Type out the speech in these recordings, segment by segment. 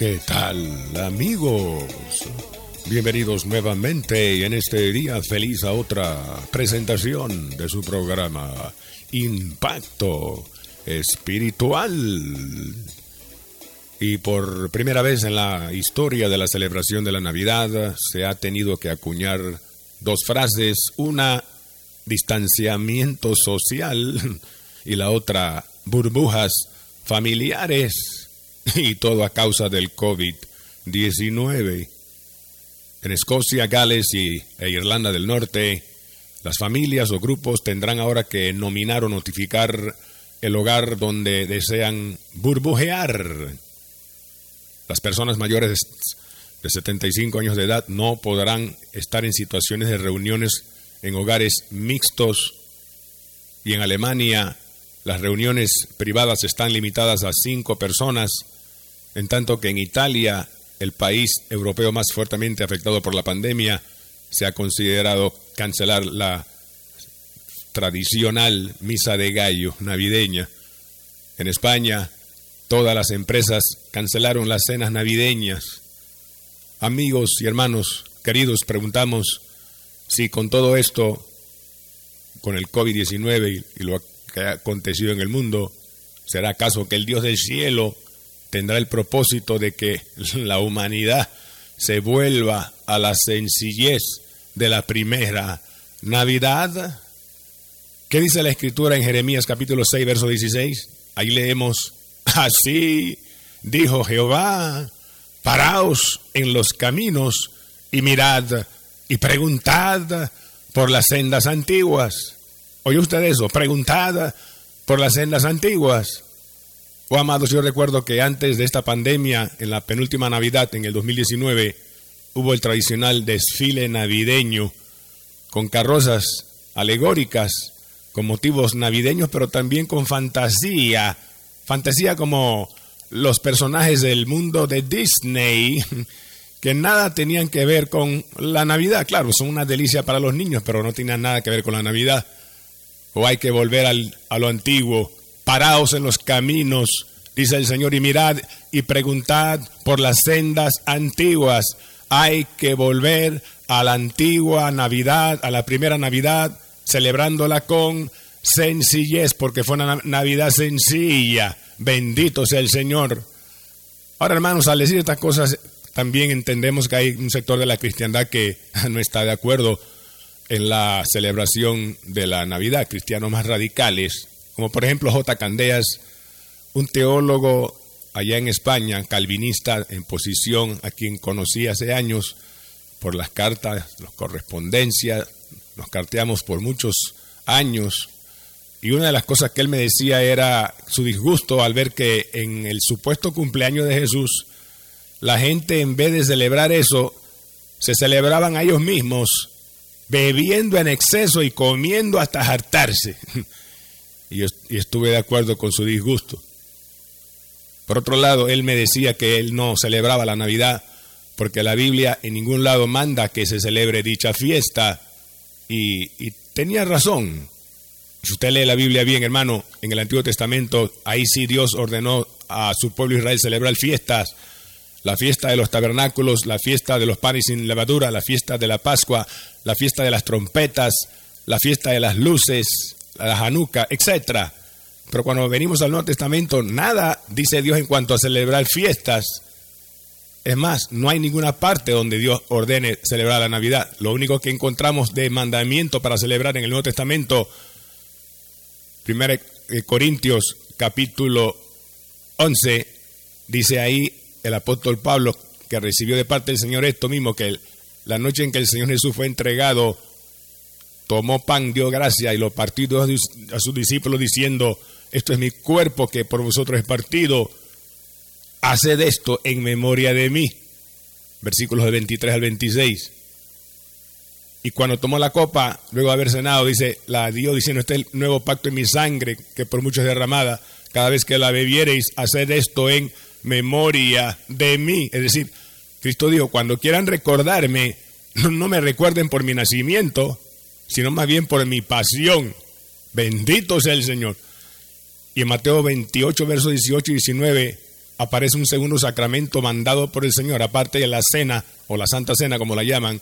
¿Qué tal amigos? Bienvenidos nuevamente en este día feliz a otra presentación de su programa Impacto Espiritual. Y por primera vez en la historia de la celebración de la Navidad se ha tenido que acuñar dos frases, una distanciamiento social y la otra burbujas familiares y todo a causa del COVID-19. En Escocia, Gales y, e Irlanda del Norte, las familias o grupos tendrán ahora que nominar o notificar el hogar donde desean burbujear. Las personas mayores de 75 años de edad no podrán estar en situaciones de reuniones en hogares mixtos y en Alemania las reuniones privadas están limitadas a cinco personas en tanto que en Italia, el país europeo más fuertemente afectado por la pandemia, se ha considerado cancelar la tradicional misa de gallo navideña. En España, todas las empresas cancelaron las cenas navideñas. Amigos y hermanos queridos, preguntamos si con todo esto, con el COVID-19 y, lo que ha acontecido en el mundo, ¿será acaso que el Dios del cielo tendrá el propósito de que la humanidad se vuelva a la sencillez de la primera Navidad. ¿Qué dice la escritura en Jeremías capítulo 6, verso 16? Ahí leemos, así dijo Jehová, paraos en los caminos y mirad y preguntad por las sendas antiguas. ¿Oye usted eso? Preguntad por las sendas antiguas. Oh, amados, yo recuerdo que antes de esta pandemia, en la penúltima Navidad, en el 2019, hubo el tradicional desfile navideño con carrozas alegóricas, con motivos navideños, pero también con fantasía. Fantasía como los personajes del mundo de Disney, que nada tenían que ver con la Navidad. Claro, son una delicia para los niños, pero no tenían nada que ver con la Navidad. O hay que volver al, a lo antiguo paraos en los caminos, dice el Señor, y mirad y preguntad por las sendas antiguas. Hay que volver a la antigua Navidad, a la primera Navidad, celebrándola con sencillez, porque fue una Navidad sencilla. Bendito sea el Señor. Ahora, hermanos, al decir estas cosas, también entendemos que hay un sector de la cristiandad que no está de acuerdo en la celebración de la Navidad, cristianos más radicales, como por ejemplo J. Candeas, un teólogo allá en España, calvinista en posición, a quien conocí hace años por las cartas, las correspondencias, nos carteamos por muchos años. Y una de las cosas que él me decía era su disgusto al ver que en el supuesto cumpleaños de Jesús, la gente en vez de celebrar eso, se celebraban a ellos mismos, bebiendo en exceso y comiendo hasta hartarse. y, estuve de acuerdo con su disgusto. Por otro lado, él me decía que él no celebraba la Navidad porque la Biblia en ningún lado manda que se celebre dicha fiesta y, tenía razón. Si usted lee la Biblia bien, hermano, en el Antiguo Testamento, ahí sí Dios ordenó a su pueblo Israel celebrar fiestas, la fiesta de los tabernáculos, la fiesta de los panes sin levadura, la fiesta de la Pascua, la fiesta de las trompetas, la fiesta de las luces, la Hanukkah, etc. Pero cuando venimos al Nuevo Testamento, nada dice Dios en cuanto a celebrar fiestas. Es más, no hay ninguna parte donde Dios ordene celebrar la Navidad. Lo único que encontramos de mandamiento para celebrar en el Nuevo Testamento, 1 Corintios capítulo 11, dice ahí el apóstol Pablo que recibió de parte del Señor esto mismo, que la noche en que el Señor Jesús fue entregado tomó pan, dio gracia y lo partió a sus discípulos diciendo, esto es mi cuerpo que por vosotros es partido, haced esto en memoria de mí. versículos del 23 al 26. Y cuando tomó la copa, luego de haber cenado, dice, la dio diciendo, este es el nuevo pacto en mi sangre, que por muchos es derramada. Cada vez que la bebiereis, haced esto en memoria de mí. Es decir, Cristo dijo, cuando quieran recordarme, no me recuerden por mi nacimiento, sino más bien por mi pasión. Bendito sea el Señor. Y en Mateo 28, versos 18 y 19, aparece un segundo sacramento mandado por el Señor, aparte de la cena, o la Santa Cena, como la llaman,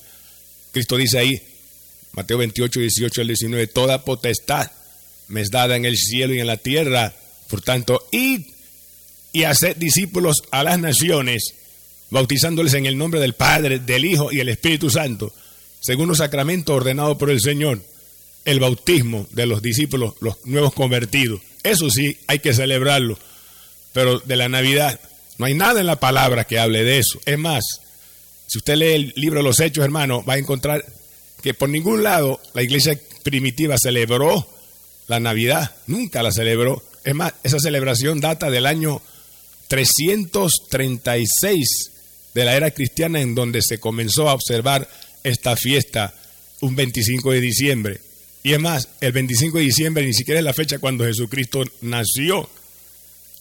Cristo dice ahí, Mateo 28, 18 al 19, toda potestad me es dada en el cielo y en la tierra. Por tanto, id y haced discípulos a las naciones, bautizándoles en el nombre del Padre, del Hijo y el Espíritu Santo, según los sacramentos ordenados por el Señor, el bautismo de los discípulos, los nuevos convertidos. Eso sí, hay que celebrarlo. Pero de la Navidad, no hay nada en la palabra que hable de eso. Es más, si usted lee el libro de los Hechos, hermano, va a encontrar que por ningún lado la iglesia primitiva celebró la Navidad, nunca la celebró. Es más, esa celebración data del año 336 de la era cristiana en donde se comenzó a observar esta fiesta un 25 de diciembre. Y es más, el 25 de diciembre ni siquiera es la fecha cuando Jesucristo nació.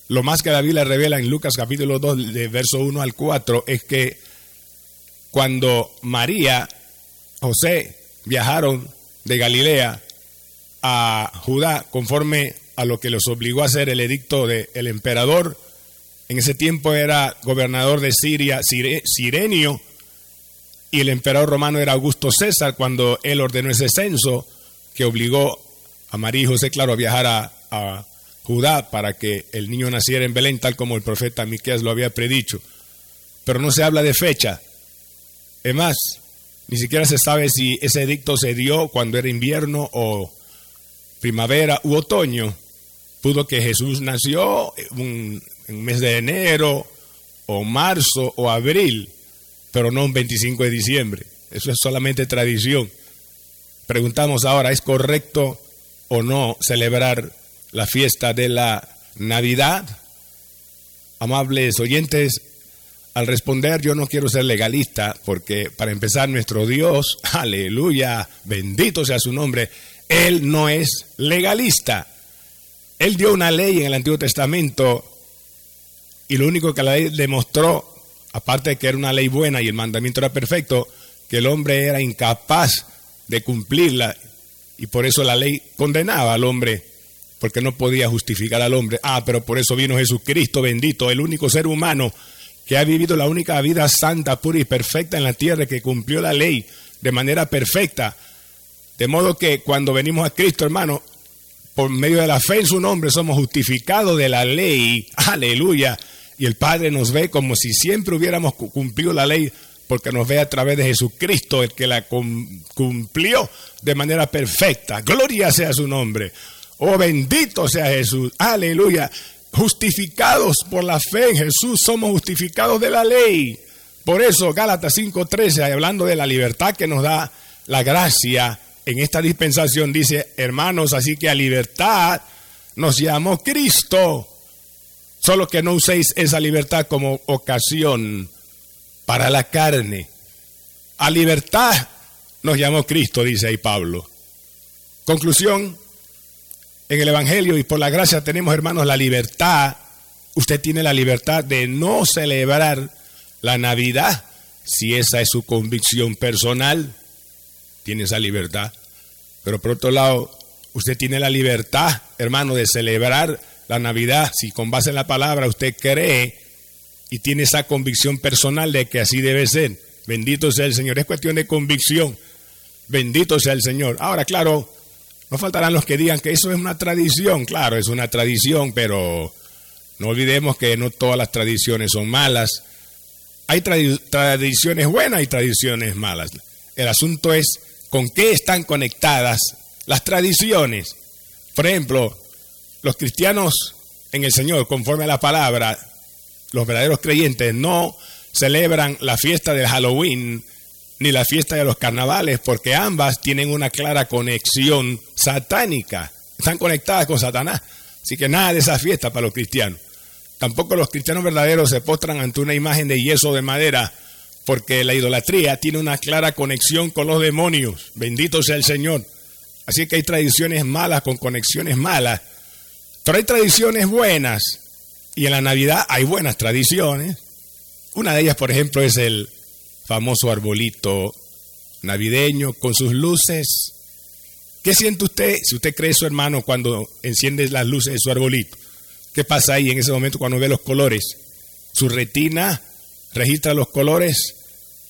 Lo más que la Biblia revela en Lucas capítulo 2, de verso 1 al 4, es que cuando María, José viajaron de Galilea a Judá conforme a lo que los obligó a hacer el edicto del emperador. En ese tiempo era gobernador de Siria Sirenio y el emperador romano era Augusto César cuando él ordenó ese censo que obligó a María José, claro, a viajar a, Judá para que el niño naciera en Belén, tal como el profeta Miqueas lo había predicho. Pero no se habla de fecha, es más, ni siquiera se sabe si ese edicto se dio cuando era invierno o primavera u otoño. Pudo que Jesús nació en un mes de enero o marzo o abril, pero no un 25 de diciembre. Eso es solamente tradición. Preguntamos ahora, ¿es correcto o no celebrar la fiesta de la Navidad? Amables oyentes, al responder, yo no quiero ser legalista, porque para empezar, nuestro Dios, aleluya, bendito sea su nombre, Él no es legalista. Él dio una ley en el Antiguo Testamento y lo único que la ley demostró, aparte de que era una ley buena y el mandamiento era perfecto, que el hombre era incapaz de cumplirla y por eso la ley condenaba al hombre porque no podía justificar al hombre. Ah, pero por eso vino Jesucristo bendito, el único ser humano que ha vivido la única vida santa, pura y perfecta en la tierra, que cumplió la ley de manera perfecta. De modo que cuando venimos a Cristo, hermano, por medio de la fe en su nombre, somos justificados de la ley. Aleluya. Y el Padre nos ve como si siempre hubiéramos cumplido la ley, porque nos ve a través de Jesucristo, el que la cumplió de manera perfecta. Gloria sea su nombre. Oh, bendito sea Jesús. Aleluya justificados por la fe en Jesús, somos justificados de la ley. Por eso Gálatas 5:13, hablando de la libertad que nos da la gracia en esta dispensación, dice, hermanos, así que a libertad nos llamó Cristo. Solo que no uséis esa libertad como ocasión para la carne. A libertad nos llamó Cristo, dice ahí Pablo. Conclusión, en el Evangelio y por la gracia tenemos, hermanos, la libertad. Usted tiene la libertad de no celebrar la Navidad si esa es su convicción personal. Tiene esa libertad. Pero por otro lado, usted tiene la libertad, hermano, de celebrar la Navidad si con base en la palabra usted cree y tiene esa convicción personal de que así debe ser. Bendito sea el Señor. Es cuestión de convicción. Bendito sea el Señor. Ahora, claro, no faltarán los que digan que eso es una tradición. Claro, es una tradición, pero no olvidemos que no todas las tradiciones son malas. Hay tradiciones buenas y tradiciones malas. El asunto es con qué están conectadas las tradiciones. Por ejemplo, los cristianos en el Señor, conforme a la palabra, los verdaderos creyentes no celebran la fiesta del Halloween ni la fiesta de los carnavales, porque ambas tienen una clara conexión satánica, están conectadas con Satanás. Así que nada de esa fiesta para los cristianos. Tampoco los cristianos verdaderos se postran ante una imagen de yeso de madera porque la idolatría tiene una clara conexión con los demonios. Bendito sea el Señor. Así que hay tradiciones malas con conexiones malas. Pero hay tradiciones buenas. Y en la Navidad hay buenas tradiciones. Una de ellas, por ejemplo, es el famoso arbolito navideño con sus luces. ¿Qué siente usted si usted cree su hermano cuando enciende las luces de su arbolito? ¿Qué pasa ahí en ese momento cuando ve los colores? Su retina registra los colores,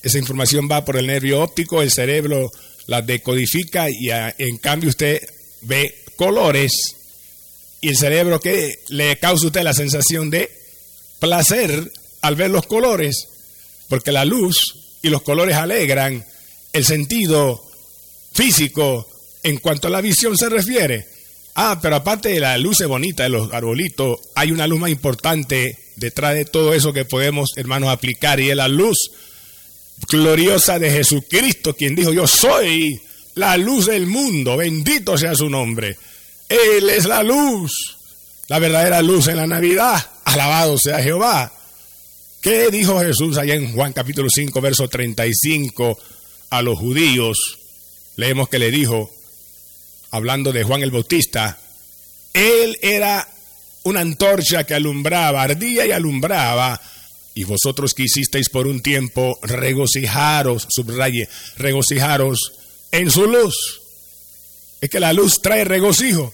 esa información va por el nervio óptico, el cerebro la decodifica y en cambio usted ve colores y el cerebro que le causa a usted la sensación de placer al ver los colores, porque la luz y los colores alegran el sentido físico en cuanto a la visión se refiere. Ah, pero aparte de la luz bonita de los arbolitos, hay una luz más importante detrás de todo eso que podemos, hermanos, aplicar y es la luz gloriosa de Jesucristo, quien dijo, yo soy la luz del mundo, bendito sea su nombre. Él es la luz, la verdadera luz en la Navidad, alabado sea Jehová. ¿Qué dijo Jesús allá en Juan capítulo 5, verso 35 a los judíos? Leemos que le dijo, hablando de Juan el Bautista, él era una antorcha que alumbraba, ardía y alumbraba, y vosotros que hicisteis por un tiempo regocijaros, subraye, regocijaros en su luz. Es que la luz trae regocijo,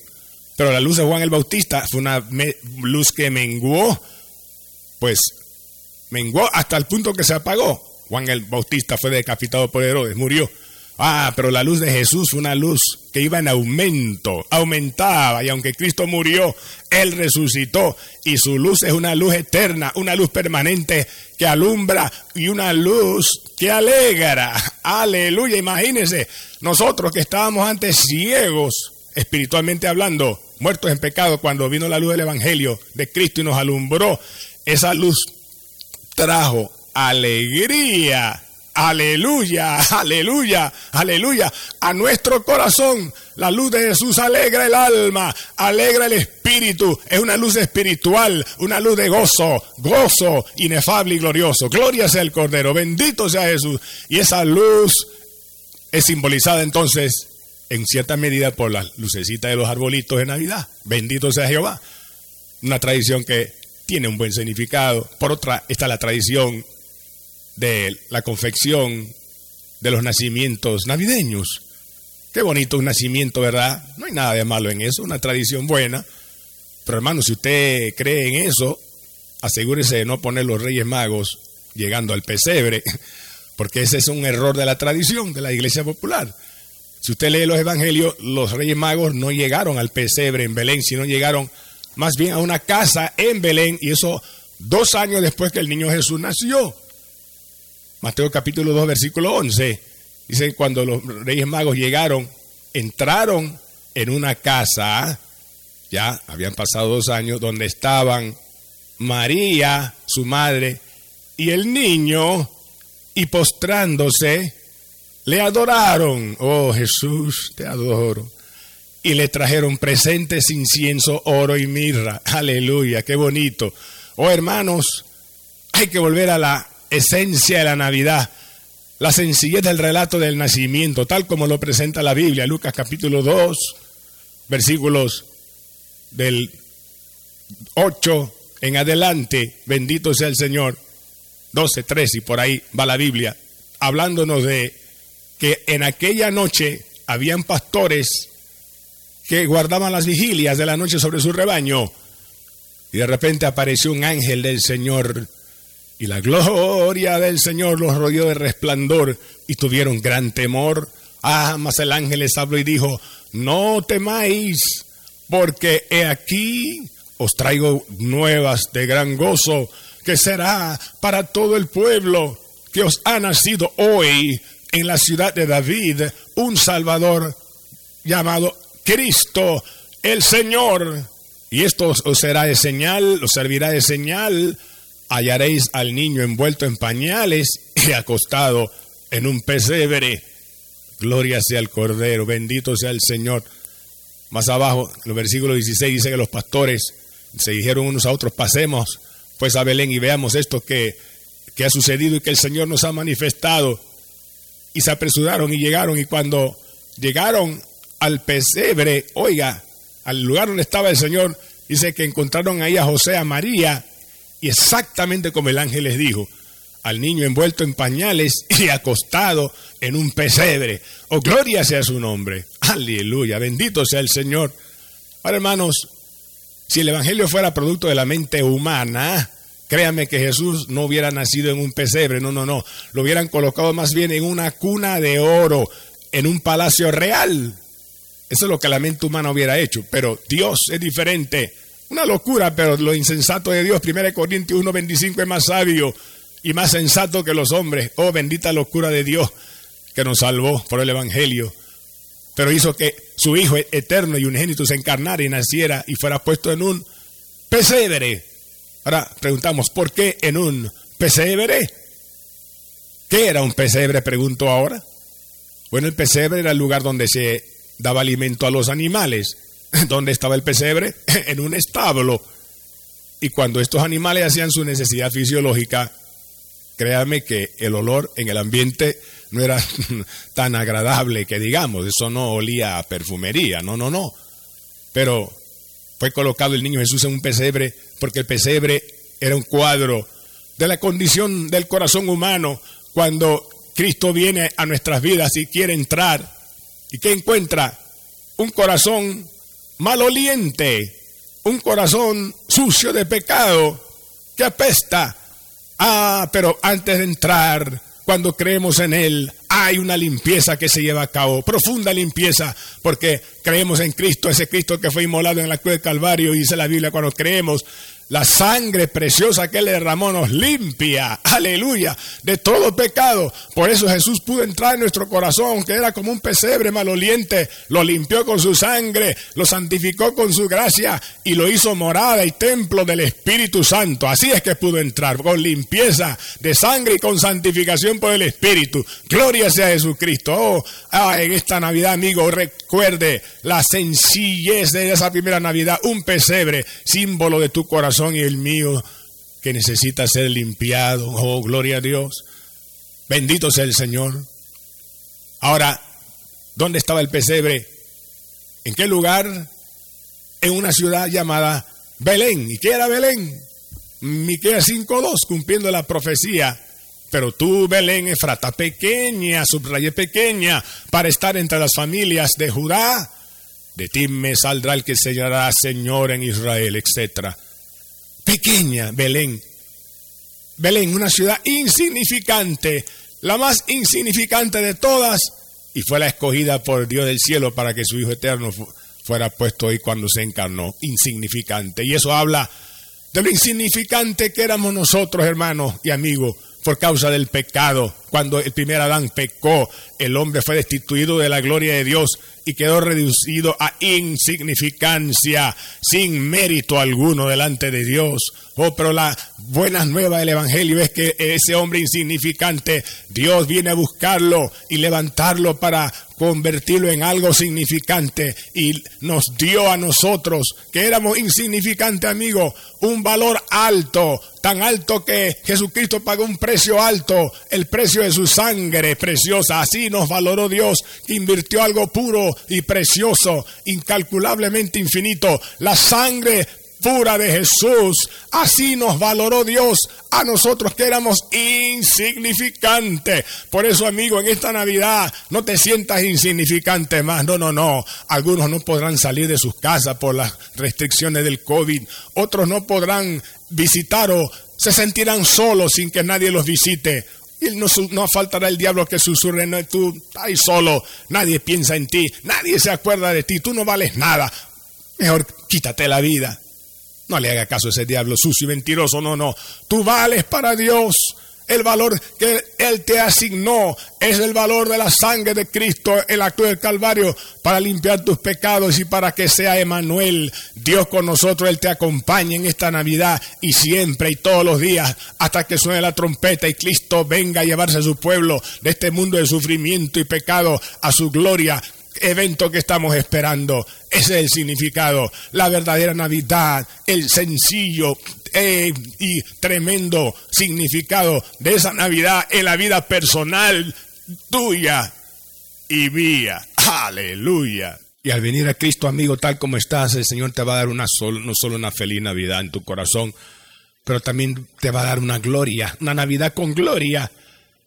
pero la luz de Juan el Bautista fue una luz que menguó, pues menguó hasta el punto que se apagó. Juan el Bautista fue decapitado por Herodes, murió. Ah, pero la luz de Jesús fue una luz que iba en aumento, aumentaba, y aunque Cristo murió, Él resucitó, y su luz es una luz eterna, una luz permanente que alumbra y una luz que alegra. Aleluya, imagínense, nosotros que estábamos antes ciegos, espiritualmente hablando, muertos en pecado, cuando vino la luz del Evangelio de Cristo y nos alumbró, esa luz trajo alegría Aleluya, aleluya, aleluya. A nuestro corazón la luz de Jesús alegra el alma, alegra el espíritu. Es una luz espiritual, una luz de gozo, gozo inefable y glorioso. Gloria sea el Cordero, bendito sea Jesús. Y esa luz es simbolizada entonces en cierta medida por la lucecita de los arbolitos de Navidad. Bendito sea Jehová. Una tradición que tiene un buen significado. Por otra está la tradición de la confección de los nacimientos navideños. Qué bonito un nacimiento, ¿verdad? No hay nada de malo en eso, una tradición buena. Pero hermano, si usted cree en eso, asegúrese de no poner los Reyes Magos llegando al pesebre, porque ese es un error de la tradición de la Iglesia Popular. Si usted lee los Evangelios, los Reyes Magos no llegaron al pesebre en Belén, sino llegaron más bien a una casa en Belén, y eso dos años después que el niño Jesús nació. Mateo capítulo 2, versículo 11. Dice, cuando los reyes magos llegaron, entraron en una casa, ya habían pasado dos años, donde estaban María, su madre, y el niño, y postrándose, le adoraron. Oh Jesús, te adoro. Y le trajeron presentes, incienso, oro y mirra. Aleluya, qué bonito. Oh hermanos, hay que volver a la esencia de la Navidad, la sencillez del relato del nacimiento, tal como lo presenta la Biblia, Lucas capítulo 2, versículos del 8 en adelante, bendito sea el Señor, 12, 13 y por ahí va la Biblia, hablándonos de que en aquella noche habían pastores que guardaban las vigilias de la noche sobre su rebaño y de repente apareció un ángel del Señor y la gloria del Señor los rodeó de resplandor y tuvieron gran temor. Ah, mas el ángel les habló y dijo, no temáis, porque he aquí os traigo nuevas de gran gozo, que será para todo el pueblo, que os ha nacido hoy en la ciudad de David un Salvador llamado Cristo, el Señor. Y esto os será de señal, os servirá de señal hallaréis al niño envuelto en pañales y acostado en un pesebre. Gloria sea al Cordero, bendito sea el Señor. Más abajo, en el versículo 16 dice que los pastores se dijeron unos a otros, pasemos pues a Belén y veamos esto que que ha sucedido y que el Señor nos ha manifestado. Y se apresuraron y llegaron y cuando llegaron al pesebre, oiga, al lugar donde estaba el Señor, dice que encontraron ahí a José, a María, y exactamente como el ángel les dijo, al niño envuelto en pañales y acostado en un pesebre. Oh, gloria sea su nombre. Aleluya, bendito sea el Señor. Ahora, hermanos, si el Evangelio fuera producto de la mente humana, créame que Jesús no hubiera nacido en un pesebre, no, no, no. Lo hubieran colocado más bien en una cuna de oro, en un palacio real. Eso es lo que la mente humana hubiera hecho. Pero Dios es diferente. Una locura, pero lo insensato de Dios, 1 Corintios 1.25 es más sabio y más sensato que los hombres. Oh, bendita locura de Dios que nos salvó por el Evangelio. Pero hizo que su Hijo eterno y unigénito se encarnara y naciera y fuera puesto en un pesebre. Ahora preguntamos, ¿por qué en un pesebre? ¿Qué era un pesebre? Pregunto ahora. Bueno, el pesebre era el lugar donde se daba alimento a los animales. ¿Dónde estaba el pesebre? En un establo. Y cuando estos animales hacían su necesidad fisiológica, créame que el olor en el ambiente no era tan agradable que digamos, eso no olía a perfumería, no, no, no. Pero fue colocado el niño Jesús en un pesebre porque el pesebre era un cuadro de la condición del corazón humano cuando Cristo viene a nuestras vidas y quiere entrar. ¿Y qué encuentra? Un corazón maloliente, un corazón sucio de pecado que apesta Ah, pero antes de entrar, cuando creemos en Él, hay una limpieza que se lleva a cabo, profunda limpieza, porque creemos en Cristo, ese Cristo que fue inmolado en la cruz del Calvario, dice la Biblia, cuando creemos la sangre preciosa que Él derramó nos limpia, aleluya, de todo pecado. Por eso Jesús pudo entrar en nuestro corazón, que era como un pesebre maloliente, lo limpió con su sangre, lo santificó con su gracia y lo hizo morada y templo del Espíritu Santo. Así es que pudo entrar, con limpieza de sangre y con santificación por el Espíritu. Gloria sea Jesucristo. Oh, ah, en esta Navidad, amigo, recuerde la sencillez de esa primera Navidad, un pesebre, símbolo de tu corazón y el mío que necesita ser limpiado. Oh, gloria a Dios. Bendito sea el Señor. Ahora, ¿dónde estaba el pesebre? ¿En qué lugar? En una ciudad llamada Belén. ¿Y qué era Belén? Miqueas 5.2, cumpliendo la profecía. Pero tú, Belén, Efrata, pequeña, subraye pequeña, para estar entre las familias de Judá, de ti me saldrá el que se llamará Señor en Israel, etcétera pequeña Belén. Belén, una ciudad insignificante, la más insignificante de todas, y fue la escogida por Dios del cielo para que su Hijo eterno fuera puesto ahí cuando se encarnó, insignificante. Y eso habla de lo insignificante que éramos nosotros, hermanos y amigos, por causa del pecado. Cuando el primer Adán pecó, el hombre fue destituido de la gloria de Dios y quedó reducido a insignificancia, sin mérito alguno delante de Dios. Oh, pero la buena nueva del Evangelio es que ese hombre insignificante, Dios viene a buscarlo y levantarlo para convertirlo en algo significante y nos dio a nosotros, que éramos insignificantes amigos, un valor alto, tan alto que Jesucristo pagó un precio alto, el precio su sangre preciosa. Así nos valoró Dios, invirtió algo puro y precioso, incalculablemente infinito, la sangre pura de Jesús. Así nos valoró Dios a nosotros que éramos insignificantes. Por eso, amigo, en esta Navidad no te sientas insignificante más. No, no, no. Algunos no podrán salir de sus casas por las restricciones del COVID. Otros no podrán visitar o se sentirán solos sin que nadie los visite. Y no, no, faltará el diablo que susurre, no, tú estás solo, nadie piensa en ti, nadie se acuerda de ti, tú no vales nada. Mejor quítate la vida. No le haga caso a ese diablo sucio y mentiroso, no, no. Tú vales para Dios. El valor que Él te asignó es el valor de la sangre de Cristo, el acto del Calvario, para limpiar tus pecados y para que sea Emanuel, Dios con nosotros, Él te acompañe en esta Navidad y siempre y todos los días hasta que suene la trompeta y Cristo venga a llevarse a su pueblo de este mundo de sufrimiento y pecado a su gloria evento que estamos esperando. Ese es el significado, la verdadera Navidad, el sencillo y tremendo significado de esa Navidad en la vida personal tuya y mía. Aleluya. Y al venir a Cristo, amigo, tal como estás, el Señor te va a dar una no solo una feliz Navidad en tu corazón, pero también te va a dar una gloria, una Navidad con gloria,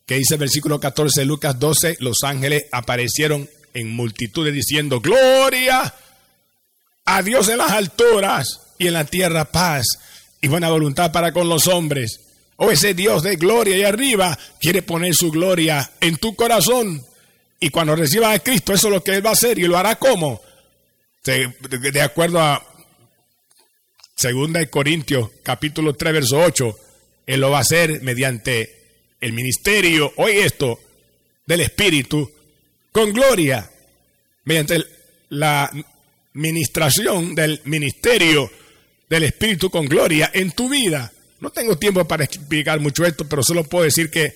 que dice el versículo 14 de Lucas 12, los ángeles aparecieron en multitudes diciendo, gloria a Dios en las alturas y en la tierra paz y buena voluntad para con los hombres. O ese Dios de gloria y arriba quiere poner su gloria en tu corazón. Y cuando recibas a Cristo, eso es lo que Él va a hacer y lo hará como. De, acuerdo a 2 Corintios capítulo 3 verso 8, Él lo va a hacer mediante el ministerio, oye esto, del Espíritu, con gloria, mediante la ministración del ministerio del Espíritu con gloria en tu vida. No tengo tiempo para explicar mucho esto, pero solo puedo decir que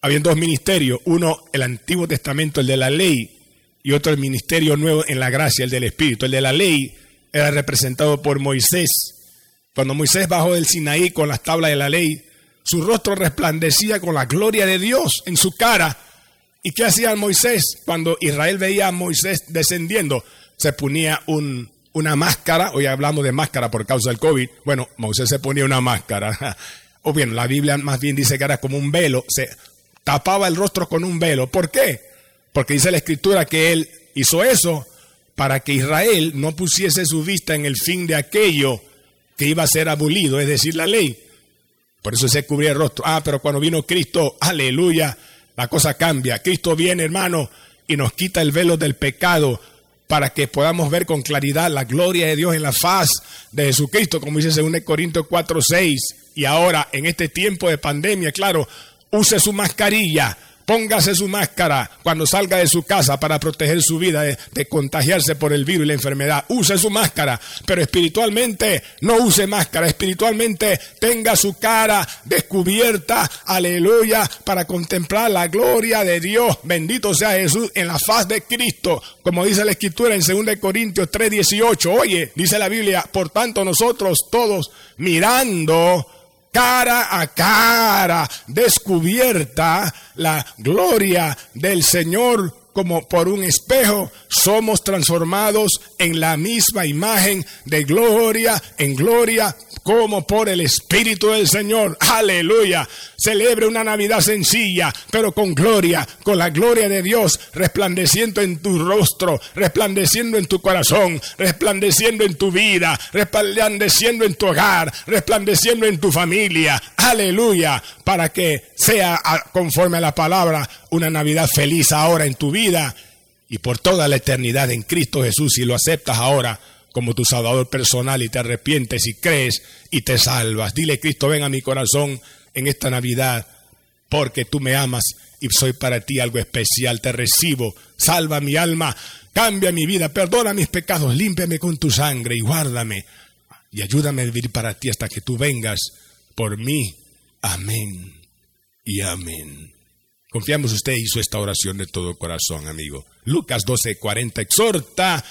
había dos ministerios, uno el Antiguo Testamento, el de la ley, y otro el ministerio nuevo en la gracia, el del Espíritu. El de la ley era representado por Moisés. Cuando Moisés bajó del Sinaí con las tablas de la ley, su rostro resplandecía con la gloria de Dios en su cara ¿Y qué hacía Moisés cuando Israel veía a Moisés descendiendo? Se ponía un, una máscara, hoy hablamos de máscara por causa del COVID. Bueno, Moisés se ponía una máscara. O bien, la Biblia más bien dice que era como un velo, se tapaba el rostro con un velo. ¿Por qué? Porque dice la escritura que él hizo eso para que Israel no pusiese su vista en el fin de aquello que iba a ser abolido, es decir, la ley. Por eso se cubría el rostro. Ah, pero cuando vino Cristo, aleluya, la cosa cambia. Cristo viene, hermano, y nos quita el velo del pecado para que podamos ver con claridad la gloria de Dios en la faz de Jesucristo, como dice 2 Corintios 4, 6. Y ahora, en este tiempo de pandemia, claro, use su mascarilla, Póngase su máscara cuando salga de su casa para proteger su vida de, contagiarse por el virus y la enfermedad. Use su máscara, pero espiritualmente no use máscara. Espiritualmente tenga su cara descubierta, aleluya, para contemplar la gloria de Dios. Bendito sea Jesús en la faz de Cristo, como dice la Escritura en 2 Corintios 3:18. Oye, dice la Biblia, por tanto nosotros todos mirando cara a cara, descubierta la gloria del Señor como por un espejo, somos transformados en la misma imagen de gloria en gloria como por el Espíritu del Señor. Aleluya. Celebre una Navidad sencilla, pero con gloria, con la gloria de Dios resplandeciendo en tu rostro, resplandeciendo en tu corazón, resplandeciendo en tu vida, resplandeciendo en tu hogar, resplandeciendo en tu familia. Aleluya. Para que sea conforme a la palabra una Navidad feliz ahora en tu vida y por toda la eternidad en Cristo Jesús si lo aceptas ahora como tu Salvador personal y te arrepientes y crees y te salvas. Dile, Cristo, ven a mi corazón en esta Navidad porque tú me amas y soy para ti algo especial. Te recibo, salva mi alma, cambia mi vida, perdona mis pecados, límpiame con tu sangre y guárdame y ayúdame a vivir para ti hasta que tú vengas por mí. Amén y amén. Confiamos usted hizo esta oración de todo corazón, amigo. Lucas 12:40 exhorta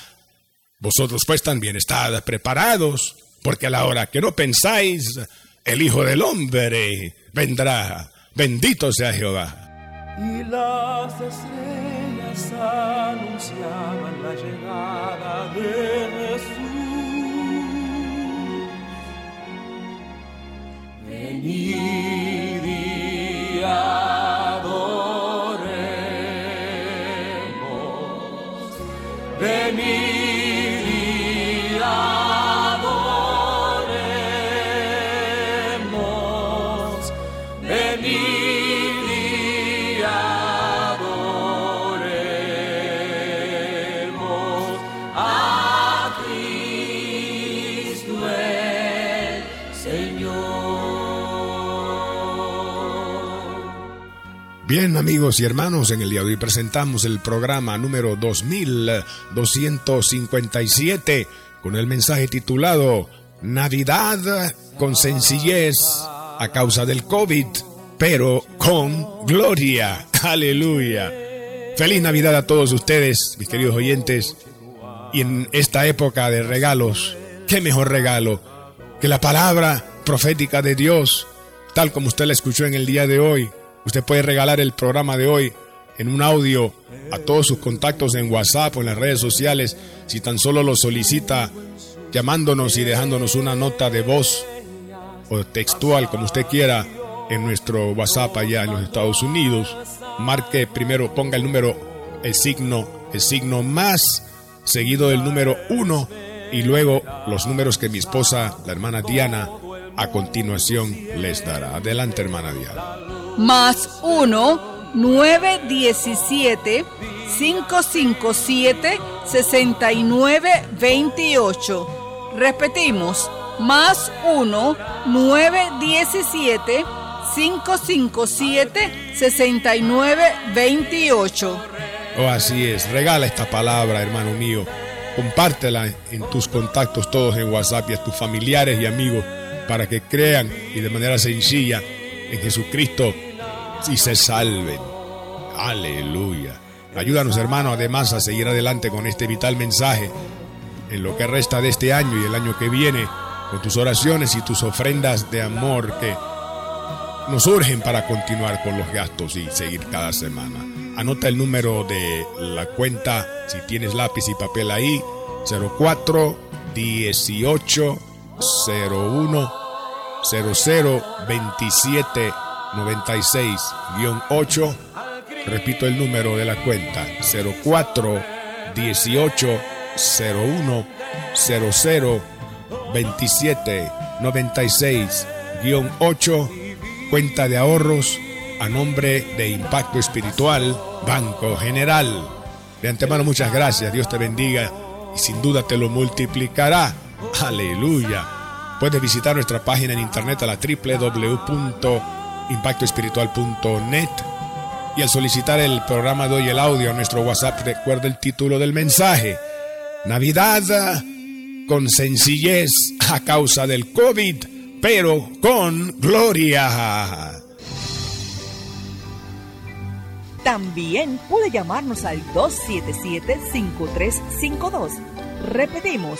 vosotros pues también estad preparados, porque a la hora que no pensáis, el Hijo del Hombre vendrá. Bendito sea Jehová. Y las estrellas anunciaban la llegada de Jesús. Venid adoremos. Bien, amigos y hermanos, en el día de hoy presentamos el programa número 2257 con el mensaje titulado Navidad con sencillez a causa del COVID, pero con gloria. Aleluya. Feliz Navidad a todos ustedes, mis queridos oyentes. Y en esta época de regalos, qué mejor regalo que la palabra profética de Dios, tal como usted la escuchó en el día de hoy. Usted puede regalar el programa de hoy en un audio a todos sus contactos en WhatsApp o en las redes sociales, si tan solo lo solicita llamándonos y dejándonos una nota de voz o textual, como usted quiera, en nuestro WhatsApp allá en los Estados Unidos. Marque primero, ponga el número, el signo, el signo más, seguido del número uno y luego los números que mi esposa, la hermana Diana, a continuación les dará. Adelante, hermana Diana. Más uno 917 557 6928. Repetimos, más 1 917 557 6928. Oh, así es. Regala esta palabra, hermano mío. Compártela en tus contactos todos en WhatsApp y a tus familiares y amigos para que crean y de manera sencilla en Jesucristo y se salven. Aleluya. Ayúdanos, hermano, además a seguir adelante con este vital mensaje en lo que resta de este año y el año que viene, con tus oraciones y tus ofrendas de amor que nos urgen para continuar con los gastos y seguir cada semana. Anota el número de la cuenta, si tienes lápiz y papel ahí, 04 18 01 00 27 96 8 Repito el número de la cuenta 04 18 01 00 27 96 8 cuenta de ahorros a nombre de Impacto Espiritual Banco General. De antemano muchas gracias, Dios te bendiga y sin duda te lo multiplicará. Aleluya. Puedes visitar nuestra página en internet a la www.impactoespiritual.net y al solicitar el programa de hoy el audio a nuestro WhatsApp recuerda el título del mensaje. Navidad con sencillez a causa del COVID, pero con gloria. También puede llamarnos al 277-5352. Repetimos,